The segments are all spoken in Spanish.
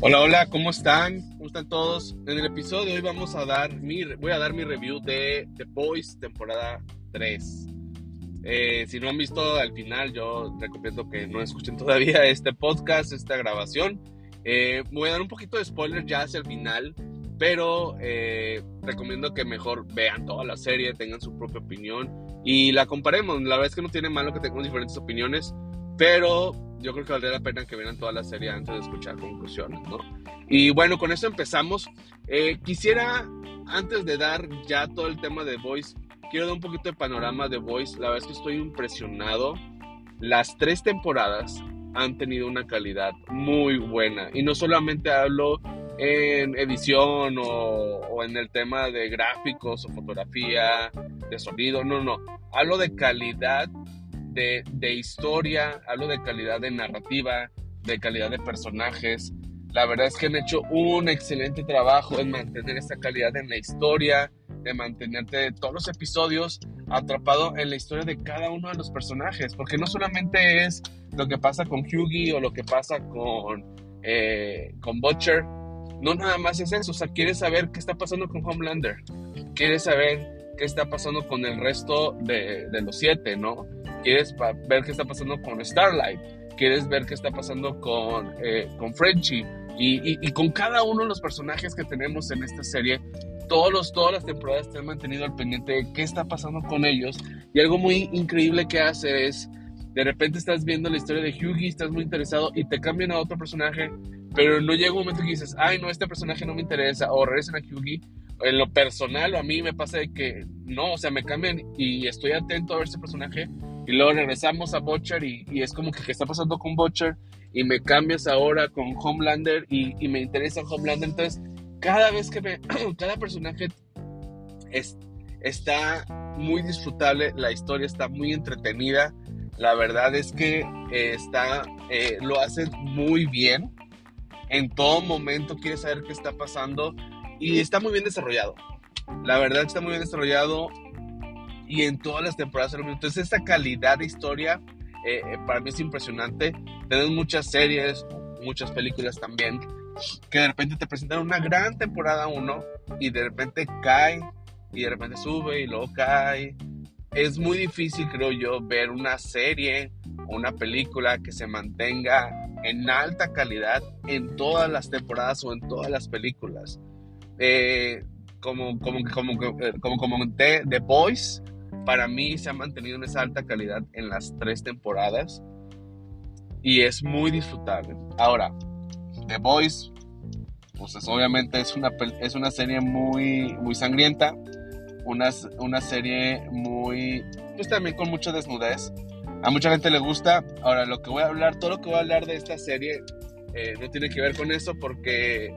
Hola, hola, ¿cómo están? ¿Cómo están todos? En el episodio de hoy vamos a dar mi, voy a dar mi review de The Boys temporada 3. Eh, si no han visto al final, yo recomiendo que no escuchen todavía este podcast, esta grabación. Eh, voy a dar un poquito de spoiler ya hacia el final, pero eh, recomiendo que mejor vean toda la serie, tengan su propia opinión y la comparemos. La verdad es que no tiene malo que tengamos diferentes opiniones, pero yo creo que valdría la pena que vean toda la serie antes de escuchar conclusiones, ¿no? Y bueno, con eso empezamos. Eh, quisiera, antes de dar ya todo el tema de Voice, quiero dar un poquito de panorama de Voice. La verdad es que estoy impresionado. Las tres temporadas han tenido una calidad muy buena. Y no solamente hablo en edición o, o, en el tema de gráficos o fotografía, de sonido, no, no. Hablo de calidad de, historia, hablo de calidad de narrativa, de calidad de personajes. La verdad es que han hecho un excelente trabajo en mantener esta calidad en la historia, de mantenerte todos los episodios atrapado en la historia de cada uno de los personajes, porque no solamente es lo que pasa con Hughie o lo que pasa con, eh, con Butcher, no nada más es eso, o sea, quieres saber qué está pasando con Homelander, quieres saber qué está pasando con el resto de, de los siete, ¿no? quieres ver qué está pasando con Starlight, quieres ver qué está pasando con, eh, con Frenchie y, y, con cada uno de los personajes que tenemos en esta serie. Todos los, todas las temporadas te han mantenido al pendiente de qué está pasando con ellos. Y algo muy increíble que hace es, de repente estás viendo la historia de Hughie, estás muy interesado y te cambian a otro personaje, pero no llega un momento que dices, ay, no, este personaje no me interesa, o regresan a Hughie. En lo personal, a mí me pasa de que no, o sea, me cambian y estoy atento a ver ese personaje y luego regresamos a Butcher y, es como que qué está pasando con Butcher y me cambias ahora con Homelander y, me interesa Homelander. Entonces, cada vez que me, cada personaje es, está muy disfrutable, la historia está muy entretenida. La verdad es que eh, está, eh, lo hace muy bien. En todo momento quiere saber qué está pasando y está muy bien desarrollado. La verdad está muy bien desarrollado y en todas las temporadas. Entonces, esta calidad de historia eh, eh, para mí es impresionante. Tenemos muchas series, muchas películas también, que de repente te presentan una gran temporada 1 y de repente cae y de repente sube y luego cae. Es muy difícil, creo yo, ver una serie o una película que se mantenga en alta calidad en todas las temporadas o en todas las películas. Eh, como, como, como, como comenté, The Boys para mí se ha mantenido en esa alta calidad en las tres temporadas y es muy disfrutable. Ahora, The Boys, pues obviamente es una, es una serie muy, muy sangrienta, una, una serie muy, pues también con mucha desnudez. A mucha gente le gusta. Ahora, lo que voy a hablar, todo lo que voy a hablar de esta serie eh, no tiene que ver con eso porque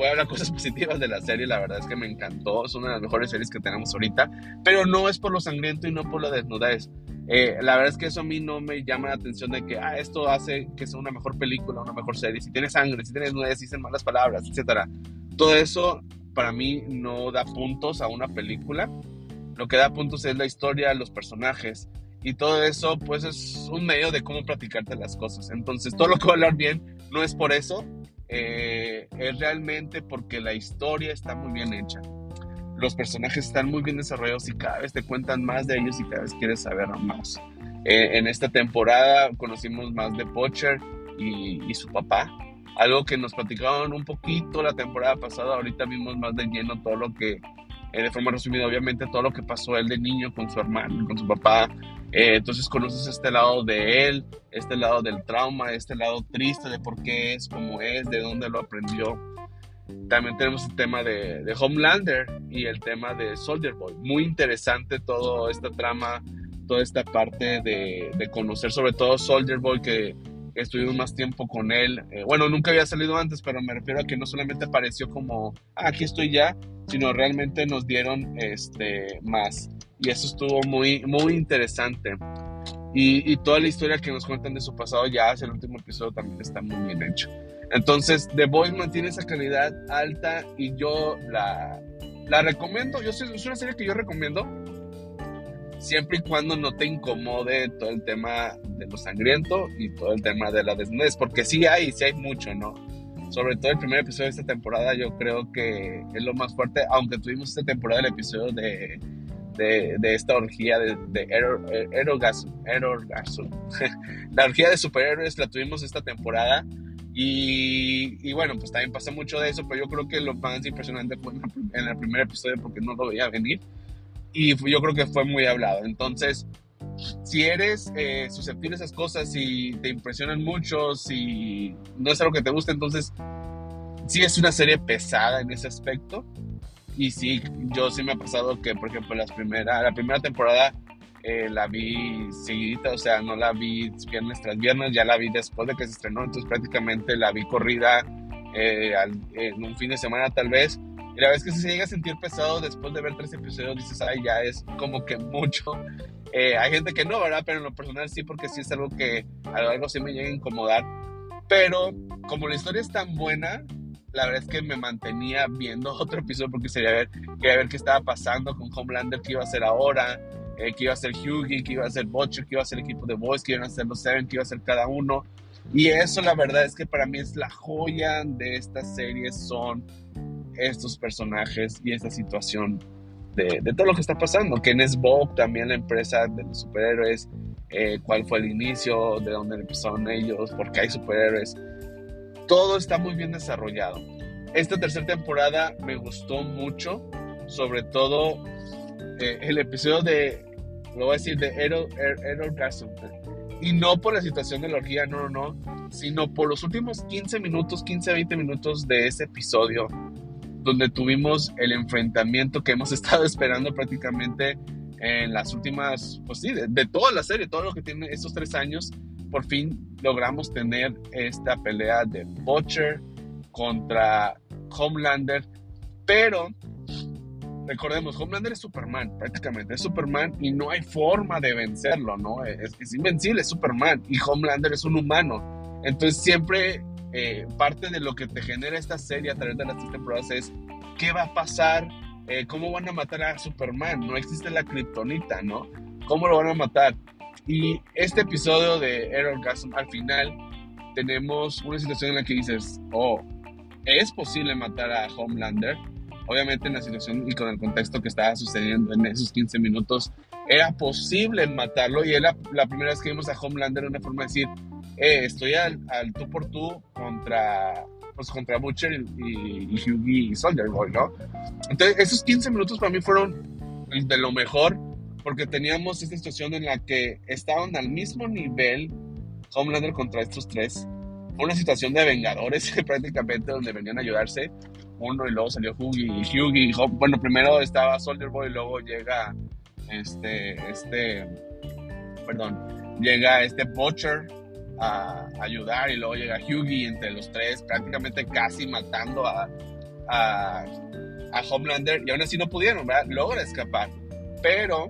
voy a hablar cosas positivas de la serie, la verdad es que me encantó, es una de las mejores series que tenemos ahorita, pero no es por lo sangriento y no por la desnudez. Eh, la verdad es que eso a mí no me llama la atención de que ah, esto hace que sea una mejor película, una mejor serie, si tiene sangre, si tiene desnudez, si dicen malas palabras, etc. Todo eso para mí no da puntos a una película. Lo que da puntos es la historia, los personajes, y todo eso pues es un medio de cómo platicarte las cosas. Entonces todo lo que voy a hablar bien no es por eso, eh, es realmente porque la historia está muy bien hecha. Los personajes están muy bien desarrollados y cada vez te cuentan más de ellos y cada vez quieres saber más. Eh, en esta temporada conocimos más de Pocher y, y, su papá, algo que nos platicaban un poquito la temporada pasada, ahorita vimos más de lleno todo lo que eh, de forma resumida, obviamente, todo lo que pasó él de niño con su hermano, con su papá. Eh, entonces conoces este lado de él, este lado del trauma, este lado triste de por qué es como es, de dónde lo aprendió. También tenemos el tema de, de Homelander y el tema de Soldier Boy. Muy interesante todo esta trama, toda esta parte de, de conocer sobre todo Soldier Boy que estuvimos más tiempo con él. Eh, bueno, nunca había salido antes, pero me refiero a que no solamente apareció como, ah, aquí estoy ya, sino realmente nos dieron este, más. Y eso estuvo muy, muy interesante. Y, y, toda la historia que nos cuentan de su pasado ya hacia el último episodio también está muy bien hecho. Entonces, The Boys mantiene esa calidad alta y yo la, la recomiendo. Yo es una serie que yo recomiendo siempre y cuando no te incomode todo el tema de lo sangriento y todo el tema de la desnudez, porque sí hay, sí hay mucho, ¿no? sobre todo el primer episodio de esta temporada, yo creo que es lo más fuerte, aunque tuvimos esta temporada el episodio de, de, esta orgía de, de Erorgasm, la orgía de superhéroes la tuvimos esta temporada y, y, bueno, pues también pasa mucho de eso, pero yo creo que lo más impresionante fue en el primer episodio porque no lo veía venir y yo creo que fue muy hablado. Entonces, si eres eh, susceptible a esas cosas, si te impresionan mucho, si no es algo que te gusta, entonces sí es una serie pesada en ese aspecto. Y sí, yo sí me ha pasado que, por ejemplo, las primera, la primera temporada eh, la vi seguidita, o sea, no la vi viernes tras viernes, ya la vi después de que se estrenó, entonces prácticamente la vi corrida eh, en un fin de semana tal vez. Y la es que se llega a sentir pesado después de ver tres episodios, dices, ay, ya es como que mucho. Eh, hay gente que no, ¿verdad? Pero en lo personal sí, porque sí es algo que a lo largo sí me llega a incomodar. Pero como la historia es tan buena, la verdad es que me mantenía viendo otro episodio porque quería ver, quería ver qué estaba pasando con Homelander, qué iba a hacer ahora, eh, qué iba a hacer Hughie, qué iba a hacer Butcher, qué iba a hacer el equipo de Boys, qué iban a hacer los Seven, qué iba a hacer cada uno. Y eso la verdad es que para mí es la joya de esta serie, son estos personajes y esta situación de, todo lo que está pasando. Ken es Vogue, también la empresa de los superhéroes, eh, cuál fue el inicio, de dónde empezaron ellos, por qué hay superhéroes. Todo está muy bien desarrollado. Esta tercera temporada me gustó mucho, sobre todo eh, el episodio de, lo voy a decir, de Errol, Errol Y no por la situación de la orgía, no, no, no, sino por los últimos 15 minutos, 15 20 minutos de ese episodio donde tuvimos el enfrentamiento que hemos estado esperando prácticamente en las últimas, pues sí, de, toda la serie, todo lo que tiene estos tres años, por fin logramos tener esta pelea de Butcher contra Homelander, pero recordemos, Homelander es Superman, prácticamente es Superman y no hay forma de vencerlo, ¿no? Es, invencible, es Superman y Homelander es un humano. Entonces siempre eh, parte de lo que te genera esta serie a través de las tres temporadas es qué va a pasar, eh, cómo van a matar a Superman, no existe la kriptonita, ¿no? ¿Cómo lo van a matar? Y este episodio de Error Gasm, al final tenemos una situación en la que dices, oh, es posible matar a Homelander. Obviamente en la situación y con el contexto que estaba sucediendo en esos 15 minutos, era posible matarlo y era la primera vez que vimos a Homelander de una forma de decir, eh, estoy al, tú por tú contra, pues, contra Butcher y, y Hughie y Soldier Boy, ¿no? Entonces, esos 15 minutos para mí fueron de lo mejor, porque teníamos esta situación en la que estaban al mismo nivel Homelander contra estos tres. Fue una situación de vengadores prácticamente, donde venían a ayudarse uno y luego salió Hughie y Hughie. bueno, primero estaba Soldier Boy y luego llega este, este, perdón, llega este Butcher a ayudar y luego llega Hughie entre los tres prácticamente casi matando a, a, Homelander y aún así no pudieron, ¿verdad? Logra escapar. Pero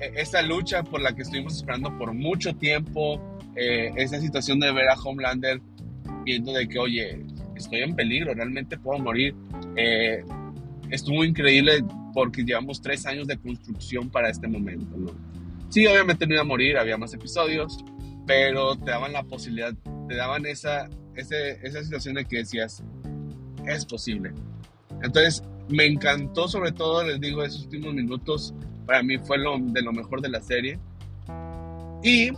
e, esa lucha por la que estuvimos esperando por mucho tiempo, eh, esa situación de ver a Homelander viendo de que, oye, estoy en peligro, realmente puedo morir, eh, estuvo increíble porque llevamos tres años de construcción para este momento, ¿no? Sí, obviamente no iba a morir, había más episodios, pero te daban la posibilidad, te daban esa, esa situación de que decías, es posible. Entonces, me encantó sobre todo, les digo, esos últimos minutos, para mí fue lo, de lo mejor de la serie. Y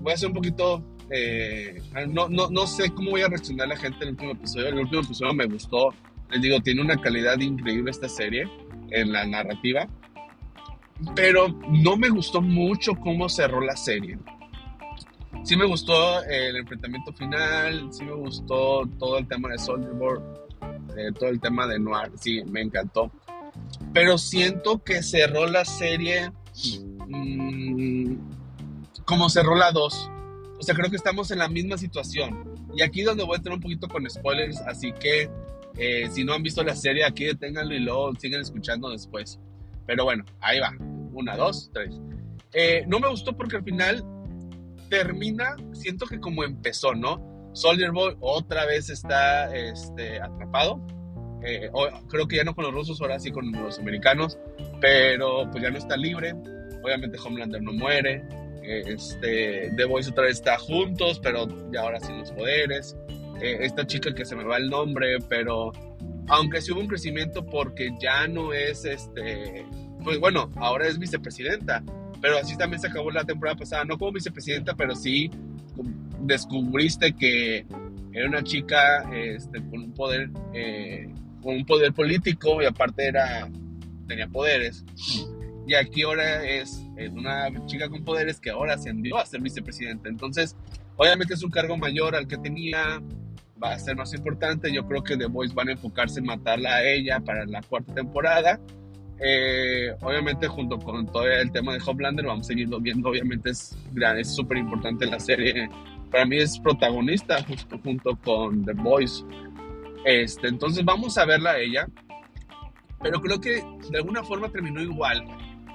voy a hacer un poquito, eh, no, no, no sé cómo voy a reaccionar la gente en el último episodio. El último episodio me gustó, les digo, tiene una calidad increíble esta serie en la narrativa. Pero no me gustó mucho cómo cerró la serie sí me gustó el enfrentamiento final, sí me gustó todo el tema de Soldier Board, eh, todo el tema de Noir, sí, me encantó. Pero siento que cerró la serie mm, como cerró la 2. O sea, creo que estamos en la misma situación. Y aquí donde voy a tener un poquito con spoilers, así que eh, si no han visto la serie, aquí deténganlo y luego siguen escuchando después. Pero bueno, ahí va. Una, dos, tres. Eh, no me gustó porque al final termina, siento que como empezó, ¿no? Soldier Boy otra vez está este, atrapado. Eh, creo que ya no con los rusos, ahora sí con los americanos, pero pues ya no está libre. Obviamente Homelander no muere. este, The Voice otra vez está juntos, pero ya ahora sin los poderes. eh, esta chica que se me va el nombre, pero aunque sí hubo un crecimiento porque ya no es este, pues bueno, ahora es vicepresidenta, pero así también se acabó la temporada pasada, no como vicepresidenta, pero sí descubriste que era una chica este, con un poder, eh, con un poder político y aparte era, tenía poderes. Y aquí ahora es, una chica con poderes que ahora ascendió a ser vicepresidenta. Entonces, obviamente es un cargo mayor al que tenía, va a ser más importante. Yo creo que The Voice van a enfocarse en matarla a ella para la cuarta temporada. Eh, obviamente junto con todo el tema de Homelander vamos a seguirlo viendo, obviamente es es súper importante la serie, para mí es protagonista justo junto con The Voice, este, entonces vamos a verla a ella, pero creo que de alguna forma terminó igual,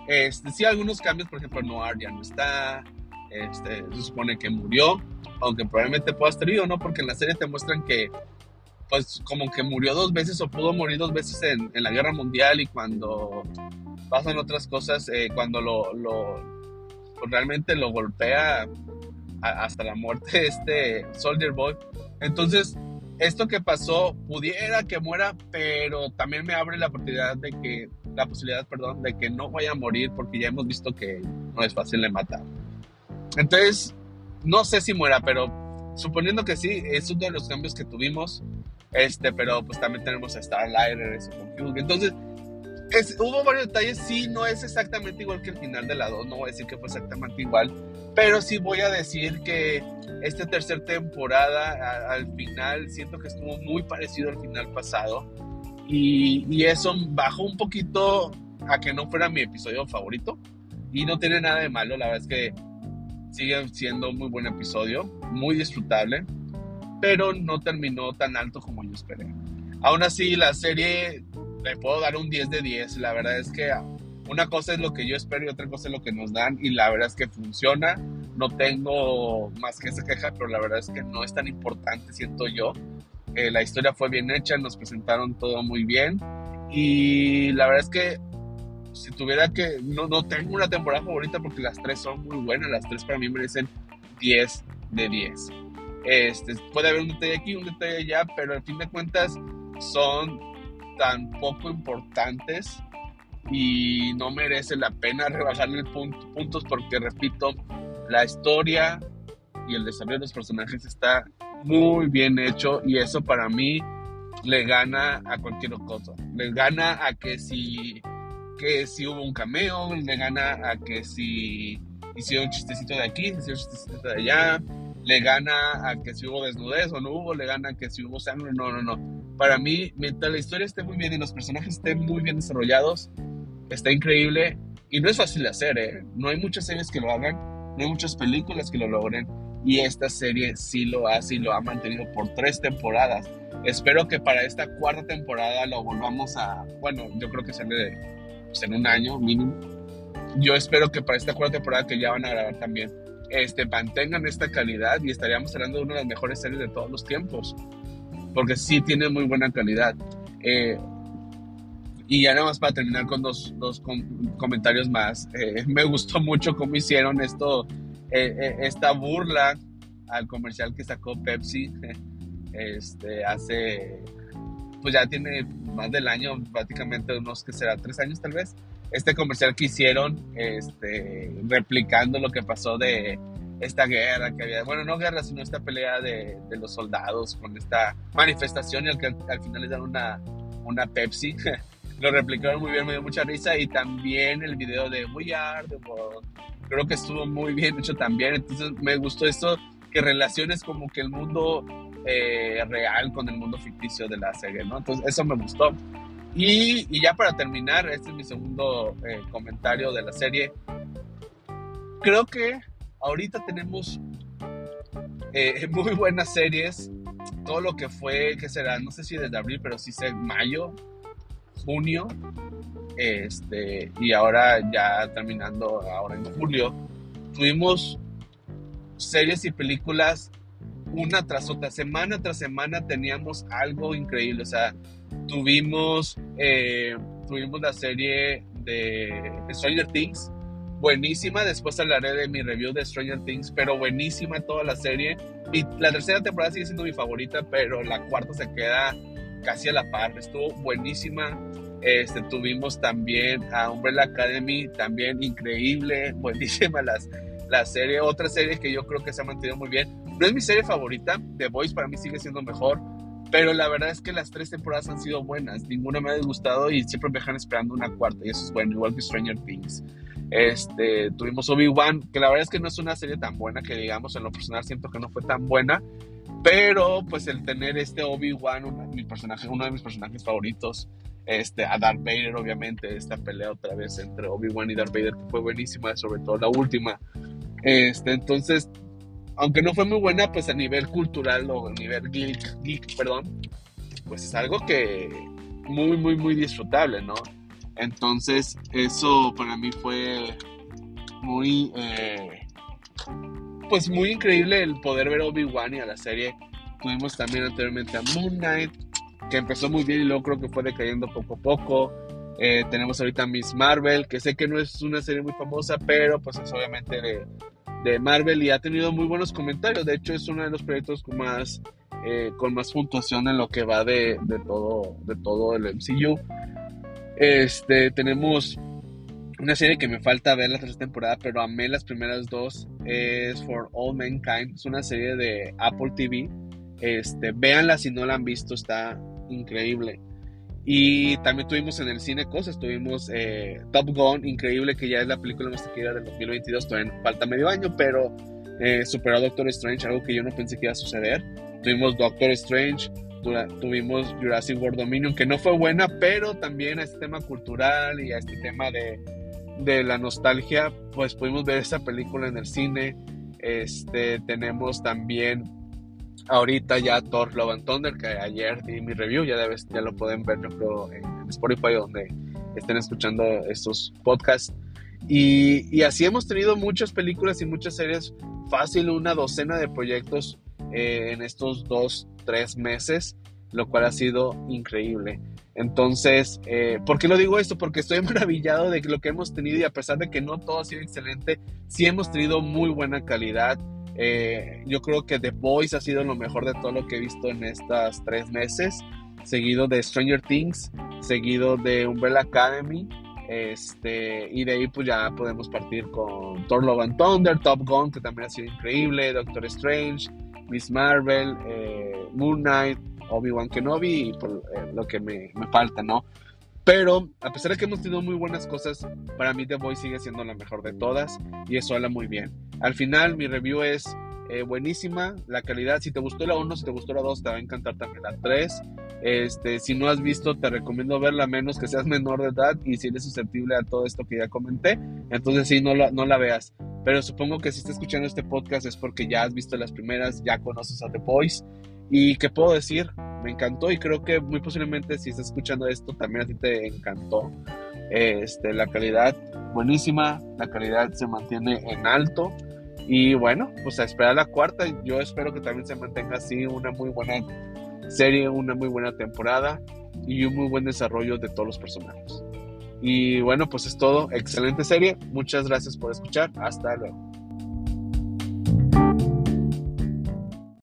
este, sí algunos cambios, por ejemplo Noir ya no está, este, se supone que murió, aunque probablemente pueda estar vivo, ¿no? Porque en la serie te muestran que pues como que murió dos veces o pudo morir dos veces en, en la guerra mundial y cuando pasan otras cosas, eh, cuando lo, lo pues, realmente lo golpea hasta la muerte este Soldier Boy. Entonces, esto que pasó pudiera que muera, pero también me abre la oportunidad de que, la posibilidad, perdón, de que no vaya a morir porque ya hemos visto que no es fácil de matar. Entonces, no sé si muera, pero suponiendo que sí, es uno de los cambios que tuvimos. Este, pero pues también tenemos a Starlight, Entonces, hubo varios detalles. Sí, no es exactamente igual que el final de la 2. No voy a decir que fue exactamente igual. Pero sí voy a decir que esta tercera temporada, al final, siento que estuvo muy parecido al final pasado. Y, y, eso bajó un poquito a que no fuera mi episodio favorito. Y no tiene nada de malo. La verdad es que sigue siendo un muy buen episodio. Muy disfrutable pero no terminó tan alto como yo esperé. Aún así, la serie le puedo dar un 10 de 10. La verdad es que una cosa es lo que yo espero y otra cosa es lo que nos dan y la verdad es que funciona. No tengo más que esa queja, pero la verdad es que no es tan importante, siento yo. Eh, la historia fue bien hecha, nos presentaron todo muy bien y la verdad es que si tuviera que, no, no tengo una temporada favorita porque las tres son muy buenas, las tres para mí merecen 10 de 10. Este, puede haber un detalle aquí, un detalle allá, pero al fin de cuentas son tan poco importantes y no merece la pena rebajarle puntos porque, repito, la historia y el desarrollo de los personajes está muy bien hecho y eso para mí le gana a cualquier cosa. Le gana a que si, que si hubo un cameo, le gana a que si hicieron un chistecito de aquí, hicieron un chistecito de allá, le gana a que si hubo desnudez o no hubo, le gana a que si hubo sangre, no, no, no. Para mí, mientras la historia esté muy bien y los personajes estén muy bien desarrollados, está increíble y no es fácil de hacer, ¿eh? No hay muchas series que lo hagan, no hay muchas películas que lo logren y esta serie sí lo hace y lo ha mantenido por tres temporadas. Espero que para esta cuarta temporada lo volvamos a, bueno, yo creo que sale pues, en un año mínimo. Yo espero que para esta cuarta temporada que ya van a grabar también este, mantengan esta calidad y estaríamos hablando de una de las mejores series de todos los tiempos, porque sí tiene muy buena calidad. Eh, y ya nada más para terminar con dos, dos comentarios más, eh, me gustó mucho cómo hicieron esto, eh, esta burla al comercial que sacó Pepsi. Este, hace, pues ya tiene más del año, prácticamente unos que será tres años tal vez, este comercial que hicieron, este, replicando lo que pasó de esta guerra que había, bueno, no guerra, sino esta pelea de, de los soldados con esta manifestación y al, al final les dan una, una Pepsi. lo replicaron muy bien, me dio mucha risa y también el video de We Are the. Creo que estuvo muy bien hecho también, entonces me gustó esto que relaciones como que el mundo eh, real con el mundo ficticio de la serie, ¿no? Entonces eso me gustó. Y, ya para terminar, este es mi segundo eh, comentario de la serie. Creo que ahorita tenemos eh, muy buenas series. Todo lo que fue, que será, no sé si desde abril, pero sí sé mayo, junio, este, y ahora ya terminando ahora en julio, tuvimos series y películas una tras otra, semana tras semana teníamos algo increíble, o sea, tuvimos, eh, tuvimos la serie de Stranger Things, buenísima. Después hablaré de mi review de Stranger Things, pero buenísima toda la serie. Y la tercera temporada sigue siendo mi favorita, pero la cuarta se queda casi a la par. Estuvo buenísima. Este, tuvimos también a Umbrella Academy, también increíble, buenísima las, la serie. Otra serie que yo creo que se ha mantenido muy bien. No es mi serie favorita, The Voice para mí sigue siendo mejor, pero la verdad es que las tres temporadas han sido buenas. Ninguna me ha gustado y siempre me dejan esperando una cuarta, y eso es bueno, igual que Stranger Things. Este, tuvimos Obi-Wan, que la verdad es que no es una serie tan buena que digamos, en lo personal siento que no fue tan buena, pero pues el tener este Obi-Wan, personaje, uno de mis personajes favoritos, este, a Darth Vader, obviamente, esta pelea otra vez entre Obi-Wan y Darth Vader, que fue buenísima, sobre todo la última. Este, entonces, aunque no fue muy buena, pues a nivel cultural o a nivel geek, geek perdón, pues es algo que muy, muy, muy disfrutable, ¿no? Entonces, eso para mí fue muy, eh, pues muy increíble el poder ver Obi-Wan y a la serie. Tuvimos también anteriormente a Moon Knight, que empezó muy bien y luego creo que fue decayendo poco a poco. Eh, tenemos ahorita Miss Marvel, que sé que no es una serie muy famosa, pero pues es obviamente de, de Marvel y ha tenido muy buenos comentarios. De hecho, es uno de los proyectos con más, eh, con más puntuación en lo que va de, de, todo, de todo el MCU. Este, tenemos una serie que me falta ver la tercera temporada, pero amé las primeras dos. Es For All Mankind. Es una serie de Apple TV. Este, véanla si no la han visto, está increíble. Y también tuvimos en el cine cosas, tuvimos eh, Top Gun, increíble, que ya es la película más taquillera del 2022, todavía falta medio año, pero eh, superó a Doctor Strange, algo que yo no pensé que iba a suceder. Tuvimos Doctor Strange, tuvimos Jurassic World Dominion, que no fue buena, pero también a este tema cultural y a este tema de, de la nostalgia, pues pudimos ver esa película en el cine. Este, tenemos también ahorita ya Thor Love Thunder, que ayer di mi review, ya, ya lo pueden ver yo en, Spotify donde estén escuchando estos podcasts. Y, y, así hemos tenido muchas películas y muchas series, fácil una docena de proyectos eh, en estos dos, tres meses, lo cual ha sido increíble. Entonces, eh, ¿por qué lo digo esto? Porque estoy maravillado de lo que hemos tenido y a pesar de que no todo ha sido excelente, sí hemos tenido muy buena calidad. Eh, yo creo que The Voice ha sido lo mejor de todo lo que he visto en estas tres meses, seguido de Stranger Things, seguido de Umbrella Academy, este, y de ahí pues ya podemos partir con Thor Love and Thunder, Top Gun, que también ha sido increíble, Doctor Strange, Miss Marvel, eh, Moon Knight, Obi-Wan Kenobi y por eh, lo que me, me falta, ¿no? Pero a pesar de que hemos tenido muy buenas cosas, para mí The Voice sigue siendo la mejor de todas y eso habla muy bien. Al final mi review es eh, buenísima, la calidad, si te gustó la 1, si te gustó la 2, te va a encantar también la 3. Este, si no has visto, te recomiendo verla menos que seas menor de edad y si eres susceptible a todo esto que ya comenté, entonces sí, no la, no la veas. Pero supongo que si estás escuchando este podcast es porque ya has visto las primeras, ya conoces a The Voice. ¿Y qué puedo decir? me encantó y creo que muy posiblemente si estás escuchando esto también a ti te encantó. Este, la calidad buenísima, la calidad se mantiene en alto y bueno, pues a esperar la cuarta, yo espero que también se mantenga así una muy buena serie, una muy buena temporada y un muy buen desarrollo de todos los personajes. Y bueno, pues es todo, excelente serie, muchas gracias por escuchar, hasta luego.